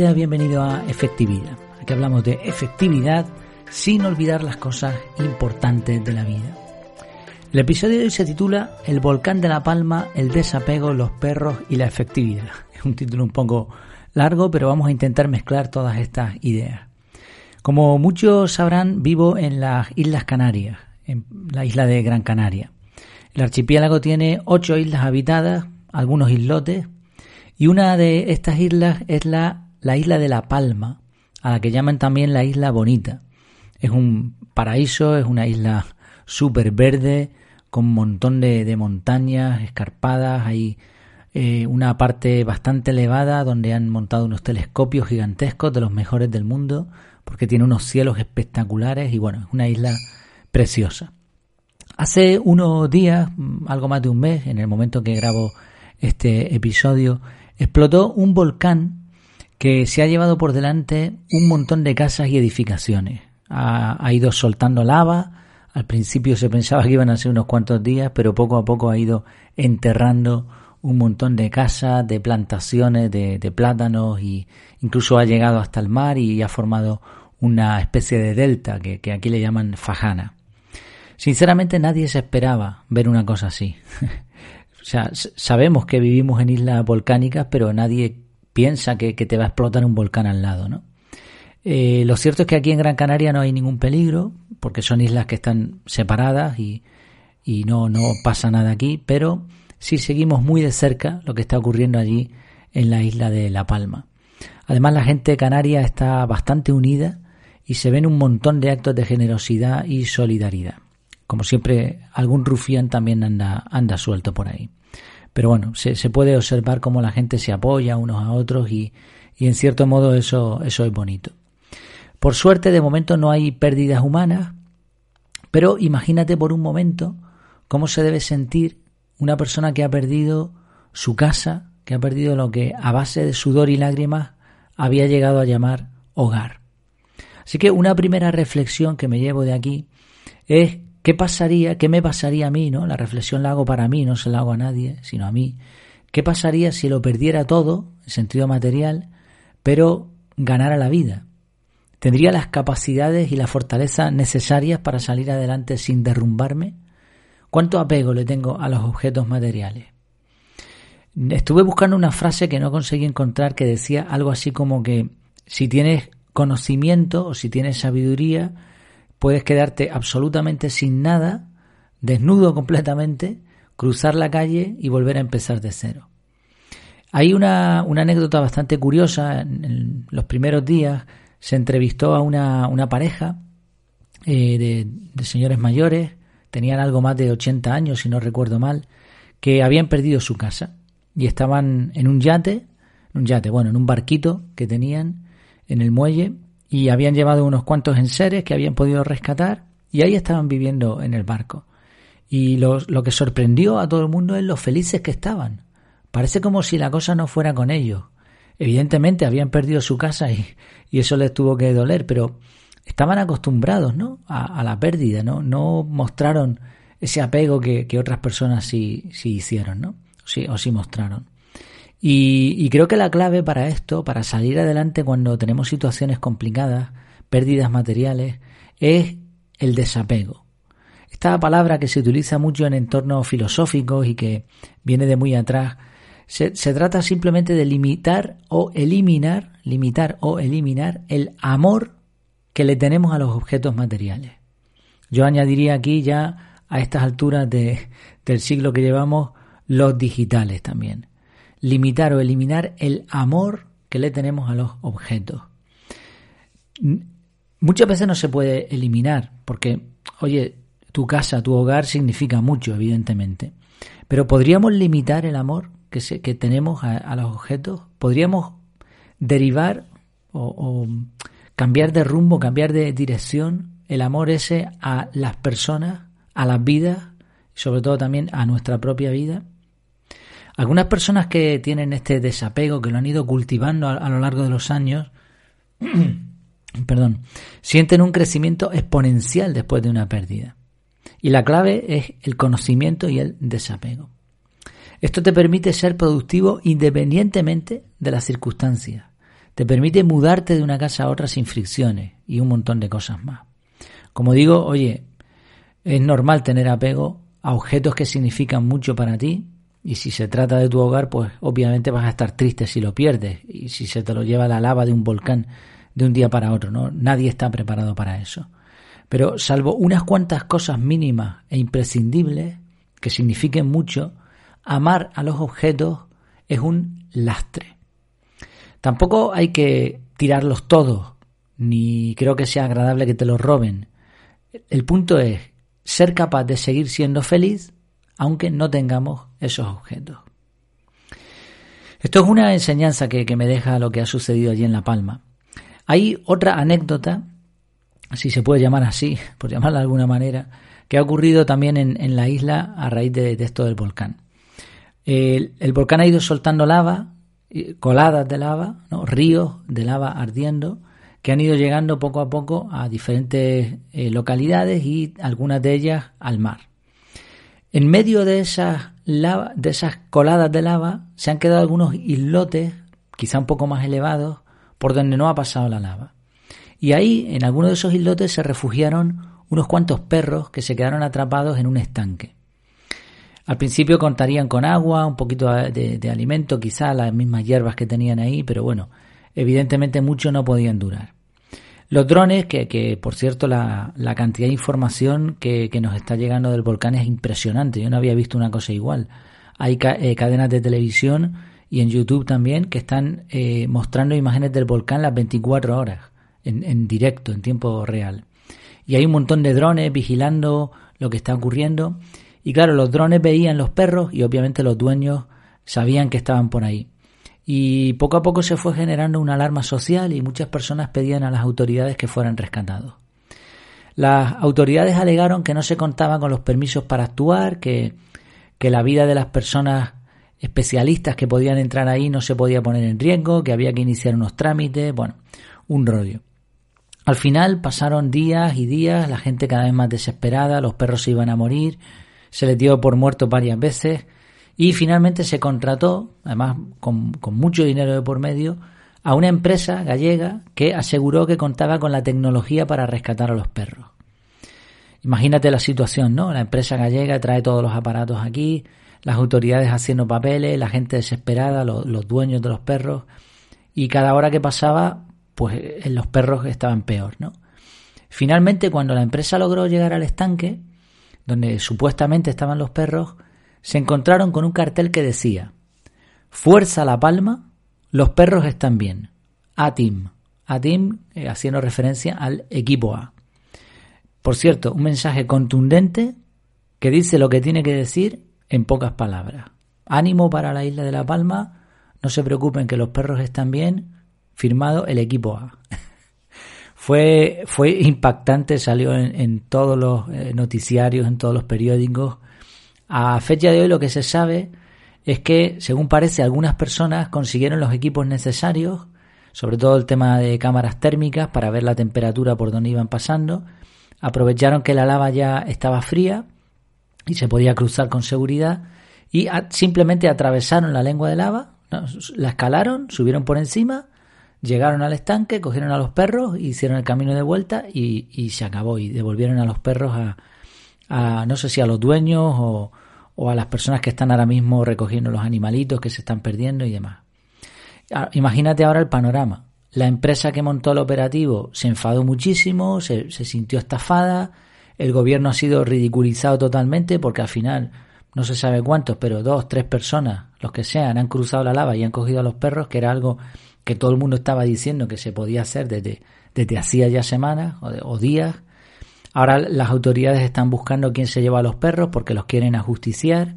Bienvenido a Efectividad. Aquí hablamos de efectividad sin olvidar las cosas importantes de la vida. El episodio de hoy se titula El volcán de la palma, el desapego, los perros y la efectividad. Es un título un poco largo, pero vamos a intentar mezclar todas estas ideas. Como muchos sabrán, vivo en las Islas Canarias, en la isla de Gran Canaria. El archipiélago tiene ocho islas habitadas, algunos islotes, y una de estas islas es la, la isla de La Palma, a la que llaman también la isla bonita. Es un paraíso, es una isla súper verde, con un montón de, montañas escarpadas, hay eh, una parte bastante elevada donde han montado unos telescopios gigantescos de los mejores del mundo, porque tiene unos cielos espectaculares y bueno, es una isla preciosa. Hace unos días, algo más de un mes, en el momento que grabo este episodio, explotó un volcán que se ha llevado por delante un montón de casas y edificaciones. Ha, ido soltando lava. Al principio se pensaba que iban a ser unos cuantos días, pero poco a poco ha ido enterrando un montón de casas, de plantaciones, de, plátanos y incluso ha llegado hasta el mar y ha formado una especie de delta que, que aquí le llaman Fajana. Sinceramente nadie se esperaba ver una cosa así. O sea, sabemos que vivimos en islas volcánicas, pero nadie piensa que, te va a explotar un volcán al lado, ¿no? Eh, lo cierto es que aquí en Gran Canaria no hay ningún peligro, porque son islas que están separadas y, y no, no pasa nada aquí, pero sí seguimos muy de cerca lo que está ocurriendo allí en la isla de La Palma. Además, la gente de Canarias está bastante unida y se ven un montón de actos de generosidad y solidaridad. Como siempre, algún rufián también anda, anda suelto por ahí. Pero bueno, se, puede observar cómo la gente se apoya unos a otros y, y en cierto modo eso, eso es bonito. Por suerte, de momento no hay pérdidas humanas, pero imagínate por un momento cómo se debe sentir una persona que ha perdido su casa, que ha perdido lo que a base de sudor y lágrimas había llegado a llamar hogar. Así que una primera reflexión que me llevo de aquí es ¿Qué pasaría, qué me pasaría a mí, no? La reflexión la hago para mí, no se la hago a nadie, sino a mí. ¿Qué pasaría si lo perdiera todo, en sentido material, pero ganara la vida? ¿Tendría las capacidades y la fortaleza necesarias para salir adelante sin derrumbarme? ¿Cuánto apego le tengo a los objetos materiales? Estuve buscando una frase que no conseguí encontrar que decía algo así como que si tienes conocimiento o si tienes sabiduría, puedes quedarte absolutamente sin nada, desnudo completamente, cruzar la calle y volver a empezar de cero. Hay una, anécdota bastante curiosa. En, los primeros días se entrevistó a una, una pareja eh, de, de, señores mayores, tenían algo más de 80 años, si no recuerdo mal, que habían perdido su casa y estaban en un yate, un yate, bueno, en un barquito que tenían en el muelle y habían llevado unos cuantos enseres que habían podido rescatar y ahí estaban viviendo en el barco. Y lo, lo que sorprendió a todo el mundo es lo felices que estaban. Parece como si la cosa no fuera con ellos. Evidentemente habían perdido su casa y, eso les tuvo que doler, pero estaban acostumbrados ¿no? a, la pérdida, ¿no? no mostraron ese apego que, que otras personas sí, sí hicieron, ¿no? Sí, o sí mostraron. Y, creo que la clave para esto, para salir adelante cuando tenemos situaciones complicadas, pérdidas materiales, es el desapego. Esta palabra que se utiliza mucho en entornos filosóficos y que viene de muy atrás, se, se, trata simplemente de limitar o eliminar, limitar o eliminar el amor que le tenemos a los objetos materiales. Yo añadiría aquí ya a estas alturas de, del siglo que llevamos los digitales también limitar o eliminar el amor que le tenemos a los objetos. Muchas veces no se puede eliminar porque, oye, tu casa, tu hogar significa mucho, evidentemente. Pero ¿podríamos limitar el amor que, se, que tenemos a, los objetos? ¿Podríamos derivar o, o cambiar de rumbo, cambiar de dirección el amor ese a las personas, a las vidas, sobre todo también a nuestra propia vida? Algunas personas que tienen este desapego, que lo han ido cultivando a, lo largo de los años, perdón, sienten un crecimiento exponencial después de una pérdida. Y la clave es el conocimiento y el desapego. Esto te permite ser productivo independientemente de las circunstancias, te permite mudarte de una casa a otra sin fricciones y un montón de cosas más. Como digo, oye, es normal tener apego a objetos que significan mucho para ti y si se trata de tu hogar, pues obviamente vas a estar triste si lo pierdes y si se te lo lleva la lava de un volcán de un día para otro, ¿no? Nadie está preparado para eso. Pero salvo unas cuantas cosas mínimas e imprescindibles que signifiquen mucho, amar a los objetos es un lastre. Tampoco hay que tirarlos todos, ni creo que sea agradable que te los roben. El punto es ser capaz de seguir siendo feliz aunque no tengamos esos objetos. Esto es una enseñanza que, me deja lo que ha sucedido allí en La Palma. Hay otra anécdota, si se puede llamar así, por llamarla de alguna manera, que ha ocurrido también en, la isla a raíz de, esto del volcán. El, volcán ha ido soltando lava, coladas de lava, ríos de lava ardiendo, que han ido llegando poco a poco a diferentes eh, localidades y algunas de ellas al mar. En medio de esas, lava, de esas coladas de lava se han quedado algunos islotes, quizá un poco más elevados, por donde no ha pasado la lava. Y ahí, en alguno de esos islotes, se refugiaron unos cuantos perros que se quedaron atrapados en un estanque. Al principio contarían con agua, un poquito de, alimento, quizá las mismas hierbas que tenían ahí, pero bueno, evidentemente mucho no podían durar. Los drones, que, por cierto la, cantidad de información que, nos está llegando del volcán es impresionante. Yo no había visto una cosa igual. Hay eh, cadenas de televisión y en YouTube también que están eh, mostrando imágenes del volcán las 24 horas, en, en directo, en tiempo real. Y hay un montón de drones vigilando lo que está ocurriendo. Y claro, los drones veían los perros y obviamente los dueños sabían que estaban por ahí. Y poco a poco se fue generando una alarma social y muchas personas pedían a las autoridades que fueran rescatados. Las autoridades alegaron que no se contaba con los permisos para actuar, que, que la vida de las personas especialistas que podían entrar ahí no se podía poner en riesgo, que había que iniciar unos trámites, bueno, un rollo. Al final pasaron días y días, la gente cada vez más desesperada, los perros se iban a morir, se les dio por muerto varias veces, y finalmente se contrató, además con, mucho dinero de por medio, a una empresa gallega que aseguró que contaba con la tecnología para rescatar a los perros. Imagínate la situación, ¿no? La empresa gallega trae todos los aparatos aquí, las autoridades haciendo papeles, la gente desesperada, los, dueños de los perros, y cada hora que pasaba, pues los perros estaban peor, ¿no? Finalmente, cuando la empresa logró llegar al estanque, donde supuestamente estaban los perros, se encontraron con un cartel que decía Fuerza la palma, los perros están bien. A-Team. A-Team eh, haciendo referencia al equipo A. Por cierto, un mensaje contundente que dice lo que tiene que decir en pocas palabras. Ánimo para la isla de La Palma, no se preocupen que los perros están bien, firmado el equipo A. fue, fue impactante, salió en, todos los eh, noticiarios, en todos los periódicos, a fecha de hoy lo que se sabe es que, según parece, algunas personas consiguieron los equipos necesarios, sobre todo el tema de cámaras térmicas para ver la temperatura por donde iban pasando, aprovecharon que la lava ya estaba fría y se podía cruzar con seguridad y simplemente atravesaron la lengua de lava, la escalaron, subieron por encima, llegaron al estanque, cogieron a los perros, hicieron el camino de vuelta y, se acabó y devolvieron a los perros a, a no sé si a los dueños o, o a las personas que están ahora mismo recogiendo los animalitos que se están perdiendo y demás. Ah, imagínate ahora el panorama. La empresa que montó el operativo se enfadó muchísimo, se, sintió estafada, el gobierno ha sido ridiculizado totalmente porque al final no se sabe cuántos, pero dos, tres personas, los que sean, han cruzado la lava y han cogido a los perros, que era algo que todo el mundo estaba diciendo que se podía hacer desde, desde hacía ya semanas o, o días, Ahora las autoridades están buscando quién se lleva a los perros porque los quieren ajusticiar.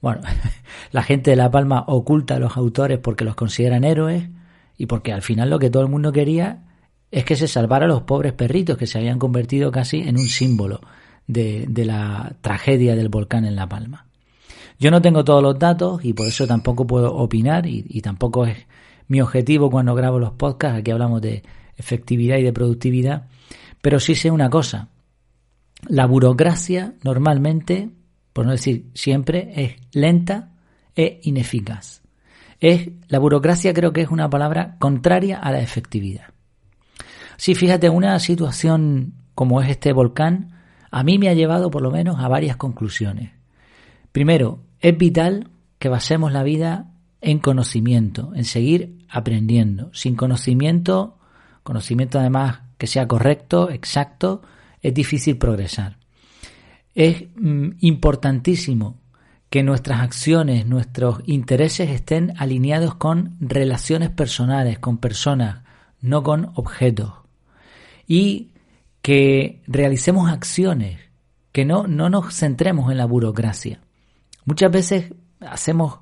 Bueno, la gente de La Palma oculta a los autores porque los consideran héroes y porque al final lo que todo el mundo quería es que se salvara a los pobres perritos que se habían convertido casi en un símbolo de, la tragedia del volcán en La Palma. Yo no tengo todos los datos y por eso tampoco puedo opinar y, y tampoco es mi objetivo cuando grabo los podcasts. Aquí hablamos de efectividad y de productividad. Pero sí sé una cosa, la burocracia normalmente, por no decir siempre, es lenta e ineficaz. es la burocracia creo que es una palabra contraria a la efectividad. Sí, fíjate, una situación como es este volcán, a mí me ha llevado por lo menos a varias conclusiones. Primero, es vital que basemos la vida en conocimiento, en seguir aprendiendo. Sin conocimiento, conocimiento además que sea correcto, exacto, es difícil progresar. Es mm, importantísimo que nuestras acciones, nuestros intereses estén alineados con relaciones personales, con personas, no con objetos. Y que realicemos acciones, que no, no nos centremos en la burocracia. Muchas veces hacemos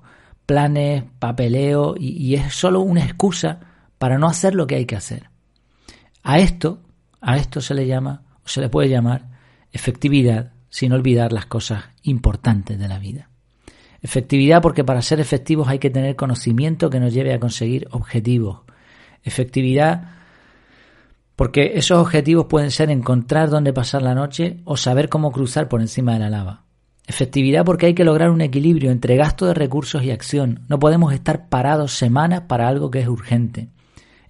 planes, papeleo y, y es solo una excusa para no hacer lo que hay que hacer. A esto, a esto se le llama, se le puede llamar, efectividad, sin olvidar las cosas importantes de la vida. Efectividad porque para ser efectivos hay que tener conocimiento que nos lleve a conseguir objetivos. Efectividad porque esos objetivos pueden ser encontrar dónde pasar la noche o saber cómo cruzar por encima de la lava. Efectividad porque hay que lograr un equilibrio entre gasto de recursos y acción. No podemos estar parados semanas para algo que es urgente.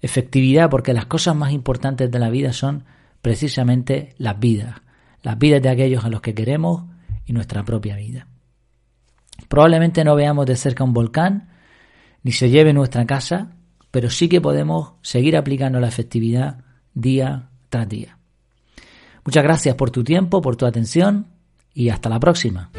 Efectividad porque las cosas más importantes de la vida son precisamente las vidas, las vidas de aquellos a los que queremos y nuestra propia vida. Probablemente no veamos de cerca un volcán, ni se lleve nuestra casa, pero sí que podemos seguir aplicando la efectividad día tras día. Muchas gracias por tu tiempo, por tu atención y hasta la próxima.